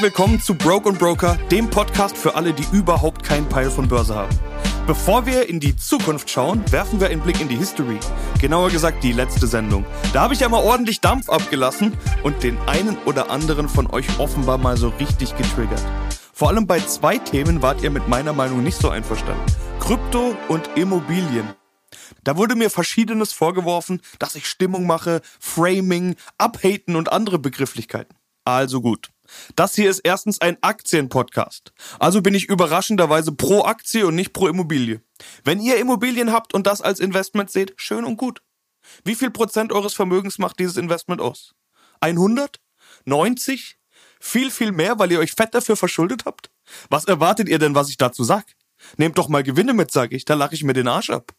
Herzlich willkommen zu Broke Broker, dem Podcast für alle, die überhaupt keinen Peil von Börse haben. Bevor wir in die Zukunft schauen, werfen wir einen Blick in die History. Genauer gesagt die letzte Sendung. Da habe ich ja mal ordentlich Dampf abgelassen und den einen oder anderen von euch offenbar mal so richtig getriggert. Vor allem bei zwei Themen wart ihr mit meiner Meinung nicht so einverstanden. Krypto und Immobilien. Da wurde mir verschiedenes vorgeworfen, dass ich Stimmung mache, Framing, Abhaten und andere Begrifflichkeiten. Also gut. Das hier ist erstens ein Aktienpodcast. Also bin ich überraschenderweise pro Aktie und nicht pro Immobilie. Wenn ihr Immobilien habt und das als Investment seht, schön und gut. Wie viel Prozent eures Vermögens macht dieses Investment aus? 100? 90? Viel, viel mehr, weil ihr euch fett dafür verschuldet habt? Was erwartet ihr denn, was ich dazu sag? Nehmt doch mal Gewinne mit, sag ich, da lache ich mir den Arsch ab.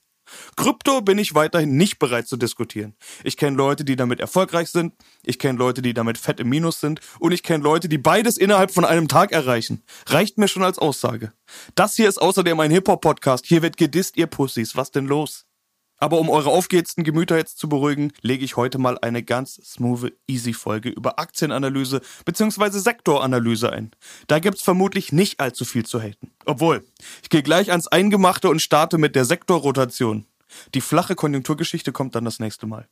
Krypto bin ich weiterhin nicht bereit zu diskutieren. Ich kenne Leute, die damit erfolgreich sind, ich kenne Leute, die damit fett im Minus sind und ich kenne Leute, die beides innerhalb von einem Tag erreichen. Reicht mir schon als Aussage. Das hier ist außerdem ein Hip-Hop-Podcast. Hier wird gedisst, ihr Pussys. Was denn los? Aber um eure aufgehetzten Gemüter jetzt zu beruhigen, lege ich heute mal eine ganz smooth, easy Folge über Aktienanalyse bzw. Sektoranalyse ein. Da gibt's vermutlich nicht allzu viel zu haten. Obwohl, ich gehe gleich ans Eingemachte und starte mit der Sektorrotation. Die flache Konjunkturgeschichte kommt dann das nächste Mal.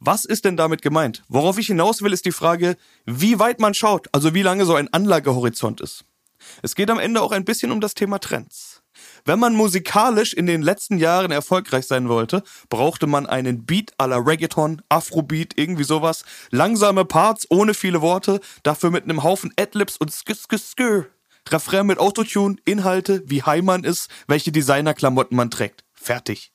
Was ist denn damit gemeint? Worauf ich hinaus will, ist die Frage, wie weit man schaut, also wie lange so ein Anlagehorizont ist. Es geht am Ende auch ein bisschen um das Thema Trends. Wenn man musikalisch in den letzten Jahren erfolgreich sein wollte, brauchte man einen Beat à la Reggaeton, Afrobeat, irgendwie sowas, langsame Parts ohne viele Worte, dafür mit einem Haufen Adlibs und skr. Refrain mit Autotune, Inhalte, wie man ist, welche Designerklamotten man trägt. Fertig.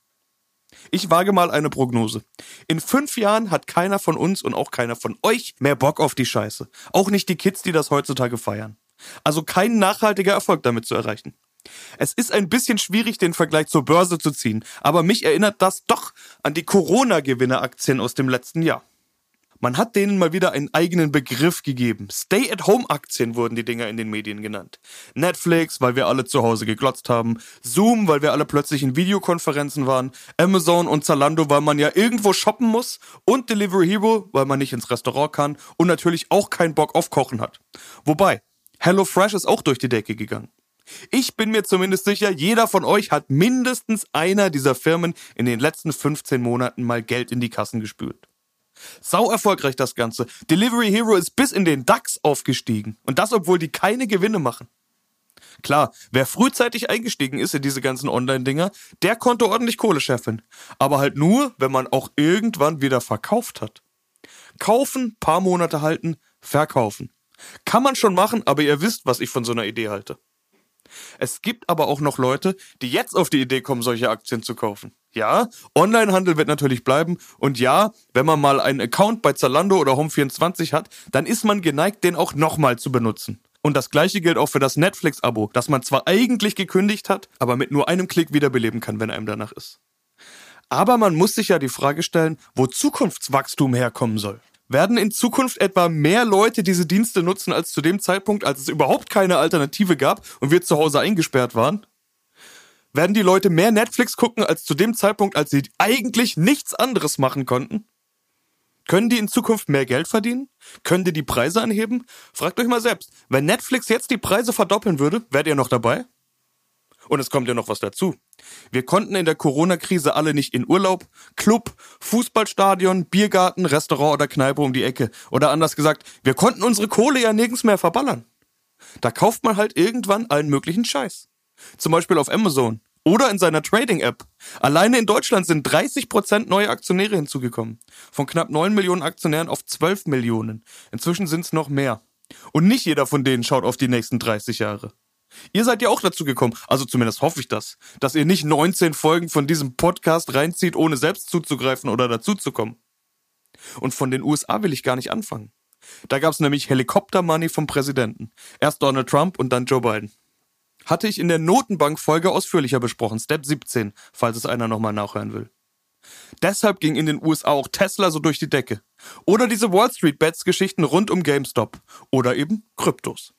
Ich wage mal eine Prognose. In fünf Jahren hat keiner von uns und auch keiner von euch mehr Bock auf die Scheiße. Auch nicht die Kids, die das heutzutage feiern. Also kein nachhaltiger Erfolg damit zu erreichen. Es ist ein bisschen schwierig, den Vergleich zur Börse zu ziehen, aber mich erinnert das doch an die Corona-Gewinner-Aktien aus dem letzten Jahr. Man hat denen mal wieder einen eigenen Begriff gegeben. Stay-at-Home-Aktien wurden die Dinger in den Medien genannt. Netflix, weil wir alle zu Hause geglotzt haben. Zoom, weil wir alle plötzlich in Videokonferenzen waren. Amazon und Zalando, weil man ja irgendwo shoppen muss. Und Delivery Hero, weil man nicht ins Restaurant kann. Und natürlich auch keinen Bock auf Kochen hat. Wobei, HelloFresh ist auch durch die Decke gegangen. Ich bin mir zumindest sicher, jeder von euch hat mindestens einer dieser Firmen in den letzten 15 Monaten mal Geld in die Kassen gespült. Sau erfolgreich das Ganze. Delivery Hero ist bis in den DAX aufgestiegen. Und das, obwohl die keine Gewinne machen. Klar, wer frühzeitig eingestiegen ist in diese ganzen Online-Dinger, der konnte ordentlich Kohle scheffeln. Aber halt nur, wenn man auch irgendwann wieder verkauft hat. Kaufen, paar Monate halten, verkaufen. Kann man schon machen, aber ihr wisst, was ich von so einer Idee halte. Es gibt aber auch noch Leute, die jetzt auf die Idee kommen, solche Aktien zu kaufen. Ja, Onlinehandel wird natürlich bleiben und ja, wenn man mal einen Account bei Zalando oder Home24 hat, dann ist man geneigt, den auch nochmal zu benutzen. Und das gleiche gilt auch für das Netflix-Abo, das man zwar eigentlich gekündigt hat, aber mit nur einem Klick wiederbeleben kann, wenn einem danach ist. Aber man muss sich ja die Frage stellen, wo Zukunftswachstum herkommen soll. Werden in Zukunft etwa mehr Leute diese Dienste nutzen als zu dem Zeitpunkt, als es überhaupt keine Alternative gab und wir zu Hause eingesperrt waren? Werden die Leute mehr Netflix gucken als zu dem Zeitpunkt, als sie eigentlich nichts anderes machen konnten? Können die in Zukunft mehr Geld verdienen? Können die die Preise anheben? Fragt euch mal selbst, wenn Netflix jetzt die Preise verdoppeln würde, wärt ihr noch dabei? Und es kommt ja noch was dazu. Wir konnten in der Corona-Krise alle nicht in Urlaub, Club, Fußballstadion, Biergarten, Restaurant oder Kneipe um die Ecke. Oder anders gesagt, wir konnten unsere Kohle ja nirgends mehr verballern. Da kauft man halt irgendwann allen möglichen Scheiß. Zum Beispiel auf Amazon oder in seiner Trading-App. Alleine in Deutschland sind 30% neue Aktionäre hinzugekommen. Von knapp 9 Millionen Aktionären auf 12 Millionen. Inzwischen sind es noch mehr. Und nicht jeder von denen schaut auf die nächsten 30 Jahre. Ihr seid ja auch dazu gekommen, also zumindest hoffe ich das, dass ihr nicht 19 Folgen von diesem Podcast reinzieht, ohne selbst zuzugreifen oder dazuzukommen. Und von den USA will ich gar nicht anfangen. Da gab's nämlich Helikopter-Money vom Präsidenten. Erst Donald Trump und dann Joe Biden. Hatte ich in der Notenbank-Folge ausführlicher besprochen, Step 17, falls es einer nochmal nachhören will. Deshalb ging in den USA auch Tesla so durch die Decke. Oder diese Wall Street Bets Geschichten rund um GameStop. Oder eben Kryptos.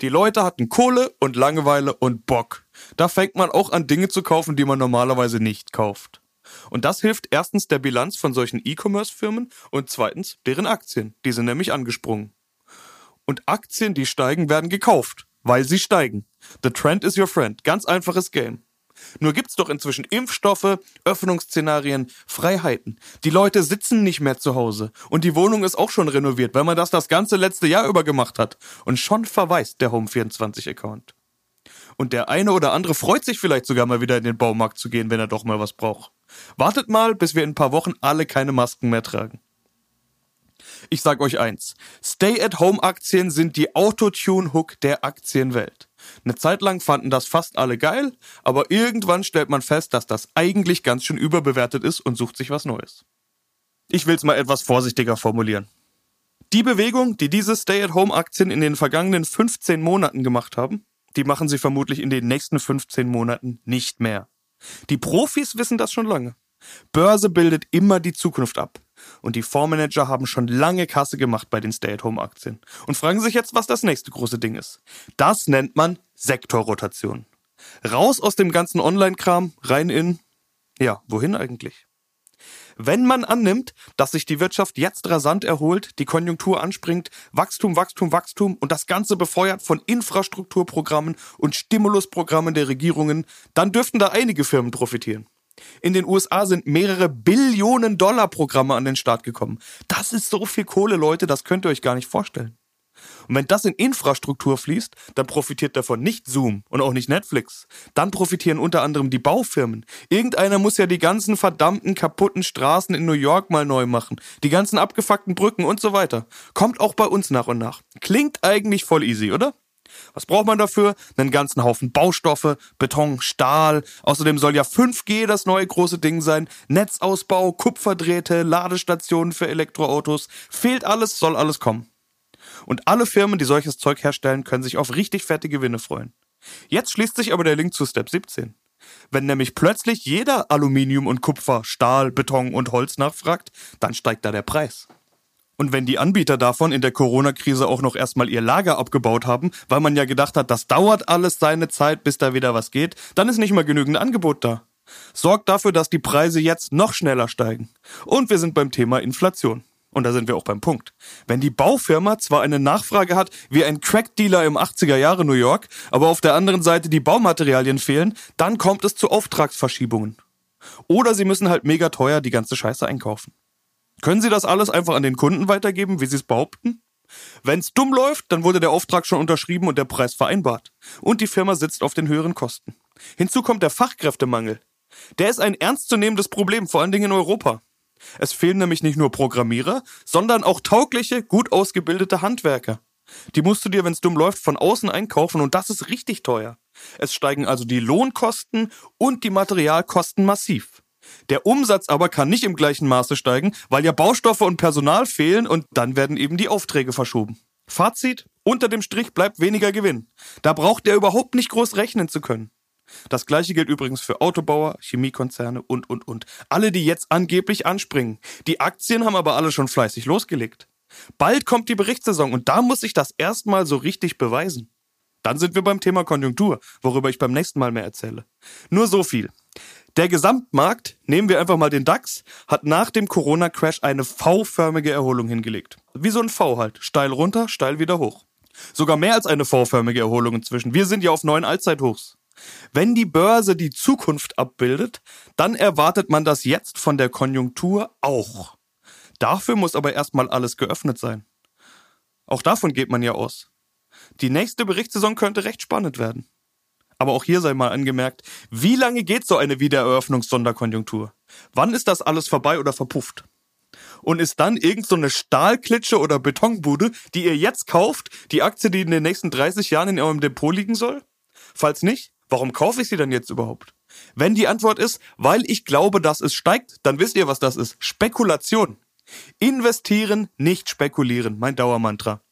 Die Leute hatten Kohle und Langeweile und Bock. Da fängt man auch an Dinge zu kaufen, die man normalerweise nicht kauft. Und das hilft erstens der Bilanz von solchen E-Commerce-Firmen und zweitens deren Aktien. Die sind nämlich angesprungen. Und Aktien, die steigen, werden gekauft, weil sie steigen. The trend is your friend. Ganz einfaches Game. Nur gibt's doch inzwischen Impfstoffe, Öffnungsszenarien, Freiheiten. Die Leute sitzen nicht mehr zu Hause und die Wohnung ist auch schon renoviert, weil man das das ganze letzte Jahr über gemacht hat. Und schon verweist der Home24-Account. Und der eine oder andere freut sich vielleicht sogar mal wieder in den Baumarkt zu gehen, wenn er doch mal was braucht. Wartet mal, bis wir in ein paar Wochen alle keine Masken mehr tragen. Ich sag euch eins. Stay-at-Home-Aktien sind die Autotune-Hook der Aktienwelt. Eine Zeit lang fanden das fast alle geil, aber irgendwann stellt man fest, dass das eigentlich ganz schön überbewertet ist und sucht sich was Neues. Ich will's mal etwas vorsichtiger formulieren. Die Bewegung, die diese Stay-at-Home-Aktien in den vergangenen 15 Monaten gemacht haben, die machen sie vermutlich in den nächsten 15 Monaten nicht mehr. Die Profis wissen das schon lange. Börse bildet immer die Zukunft ab. Und die Fondsmanager haben schon lange Kasse gemacht bei den Stay-at-Home-Aktien und fragen sich jetzt, was das nächste große Ding ist. Das nennt man Sektorrotation. Raus aus dem ganzen Online-Kram, rein in, ja, wohin eigentlich? Wenn man annimmt, dass sich die Wirtschaft jetzt rasant erholt, die Konjunktur anspringt, Wachstum, Wachstum, Wachstum und das Ganze befeuert von Infrastrukturprogrammen und Stimulusprogrammen der Regierungen, dann dürften da einige Firmen profitieren. In den USA sind mehrere Billionen Dollar Programme an den Start gekommen. Das ist so viel Kohle, Leute, das könnt ihr euch gar nicht vorstellen. Und wenn das in Infrastruktur fließt, dann profitiert davon nicht Zoom und auch nicht Netflix. Dann profitieren unter anderem die Baufirmen. Irgendeiner muss ja die ganzen verdammten kaputten Straßen in New York mal neu machen. Die ganzen abgefuckten Brücken und so weiter. Kommt auch bei uns nach und nach. Klingt eigentlich voll easy, oder? Was braucht man dafür? Einen ganzen Haufen Baustoffe, Beton, Stahl. Außerdem soll ja 5G das neue große Ding sein. Netzausbau, Kupferdrähte, Ladestationen für Elektroautos. Fehlt alles, soll alles kommen. Und alle Firmen, die solches Zeug herstellen, können sich auf richtig fette Gewinne freuen. Jetzt schließt sich aber der Link zu Step 17. Wenn nämlich plötzlich jeder Aluminium und Kupfer, Stahl, Beton und Holz nachfragt, dann steigt da der Preis. Und wenn die Anbieter davon in der Corona-Krise auch noch erstmal ihr Lager abgebaut haben, weil man ja gedacht hat, das dauert alles seine Zeit, bis da wieder was geht, dann ist nicht mal genügend Angebot da. Sorgt dafür, dass die Preise jetzt noch schneller steigen. Und wir sind beim Thema Inflation. Und da sind wir auch beim Punkt. Wenn die Baufirma zwar eine Nachfrage hat wie ein Crackdealer im 80er Jahre New York, aber auf der anderen Seite die Baumaterialien fehlen, dann kommt es zu Auftragsverschiebungen. Oder sie müssen halt mega teuer die ganze Scheiße einkaufen. Können Sie das alles einfach an den Kunden weitergeben, wie Sie es behaupten? Wenn's dumm läuft, dann wurde der Auftrag schon unterschrieben und der Preis vereinbart. Und die Firma sitzt auf den höheren Kosten. Hinzu kommt der Fachkräftemangel. Der ist ein ernstzunehmendes Problem, vor allen Dingen in Europa. Es fehlen nämlich nicht nur Programmierer, sondern auch taugliche, gut ausgebildete Handwerker. Die musst du dir, wenn's dumm läuft, von außen einkaufen und das ist richtig teuer. Es steigen also die Lohnkosten und die Materialkosten massiv. Der Umsatz aber kann nicht im gleichen Maße steigen, weil ja Baustoffe und Personal fehlen und dann werden eben die Aufträge verschoben. Fazit, unter dem Strich bleibt weniger Gewinn. Da braucht er überhaupt nicht groß rechnen zu können. Das gleiche gilt übrigens für Autobauer, Chemiekonzerne und, und, und. Alle, die jetzt angeblich anspringen. Die Aktien haben aber alle schon fleißig losgelegt. Bald kommt die Berichtssaison und da muss ich das erstmal so richtig beweisen. Dann sind wir beim Thema Konjunktur, worüber ich beim nächsten Mal mehr erzähle. Nur so viel. Der Gesamtmarkt, nehmen wir einfach mal den DAX, hat nach dem Corona-Crash eine V-förmige Erholung hingelegt. Wie so ein V halt. Steil runter, steil wieder hoch. Sogar mehr als eine V-förmige Erholung inzwischen. Wir sind ja auf neuen Allzeithochs. Wenn die Börse die Zukunft abbildet, dann erwartet man das jetzt von der Konjunktur auch. Dafür muss aber erstmal alles geöffnet sein. Auch davon geht man ja aus. Die nächste Berichtssaison könnte recht spannend werden. Aber auch hier sei mal angemerkt, wie lange geht so eine Wiedereröffnungssonderkonjunktur? Wann ist das alles vorbei oder verpufft? Und ist dann irgend so eine Stahlklitsche oder Betonbude, die ihr jetzt kauft, die Aktie, die in den nächsten 30 Jahren in eurem Depot liegen soll? Falls nicht, warum kaufe ich sie dann jetzt überhaupt? Wenn die Antwort ist, weil ich glaube, dass es steigt, dann wisst ihr, was das ist. Spekulation. Investieren, nicht spekulieren, mein Dauermantra.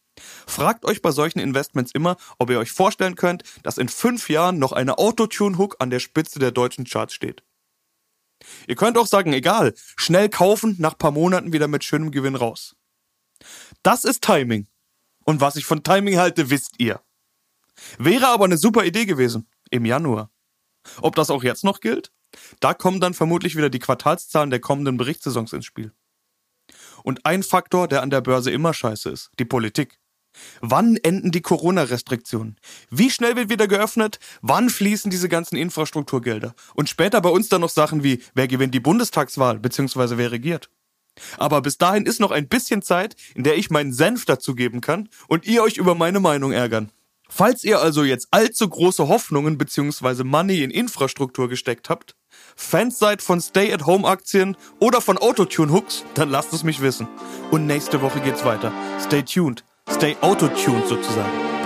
Fragt euch bei solchen Investments immer, ob ihr euch vorstellen könnt, dass in fünf Jahren noch eine Autotune-Hook an der Spitze der deutschen Charts steht. Ihr könnt auch sagen, egal, schnell kaufen, nach paar Monaten wieder mit schönem Gewinn raus. Das ist Timing. Und was ich von Timing halte, wisst ihr. Wäre aber eine super Idee gewesen. Im Januar. Ob das auch jetzt noch gilt? Da kommen dann vermutlich wieder die Quartalszahlen der kommenden Berichtssaisons ins Spiel. Und ein Faktor, der an der Börse immer scheiße ist, die Politik. Wann enden die Corona-Restriktionen? Wie schnell wird wieder geöffnet? Wann fließen diese ganzen Infrastrukturgelder? Und später bei uns dann noch Sachen wie, wer gewinnt die Bundestagswahl, beziehungsweise wer regiert? Aber bis dahin ist noch ein bisschen Zeit, in der ich meinen Senf dazu geben kann und ihr euch über meine Meinung ärgern. Falls ihr also jetzt allzu große Hoffnungen bzw. Money in Infrastruktur gesteckt habt, Fans seid von Stay-at-Home-Aktien oder von Autotune-Hooks, dann lasst es mich wissen. Und nächste Woche geht's weiter. Stay tuned. Stay auto-tuned sozusagen.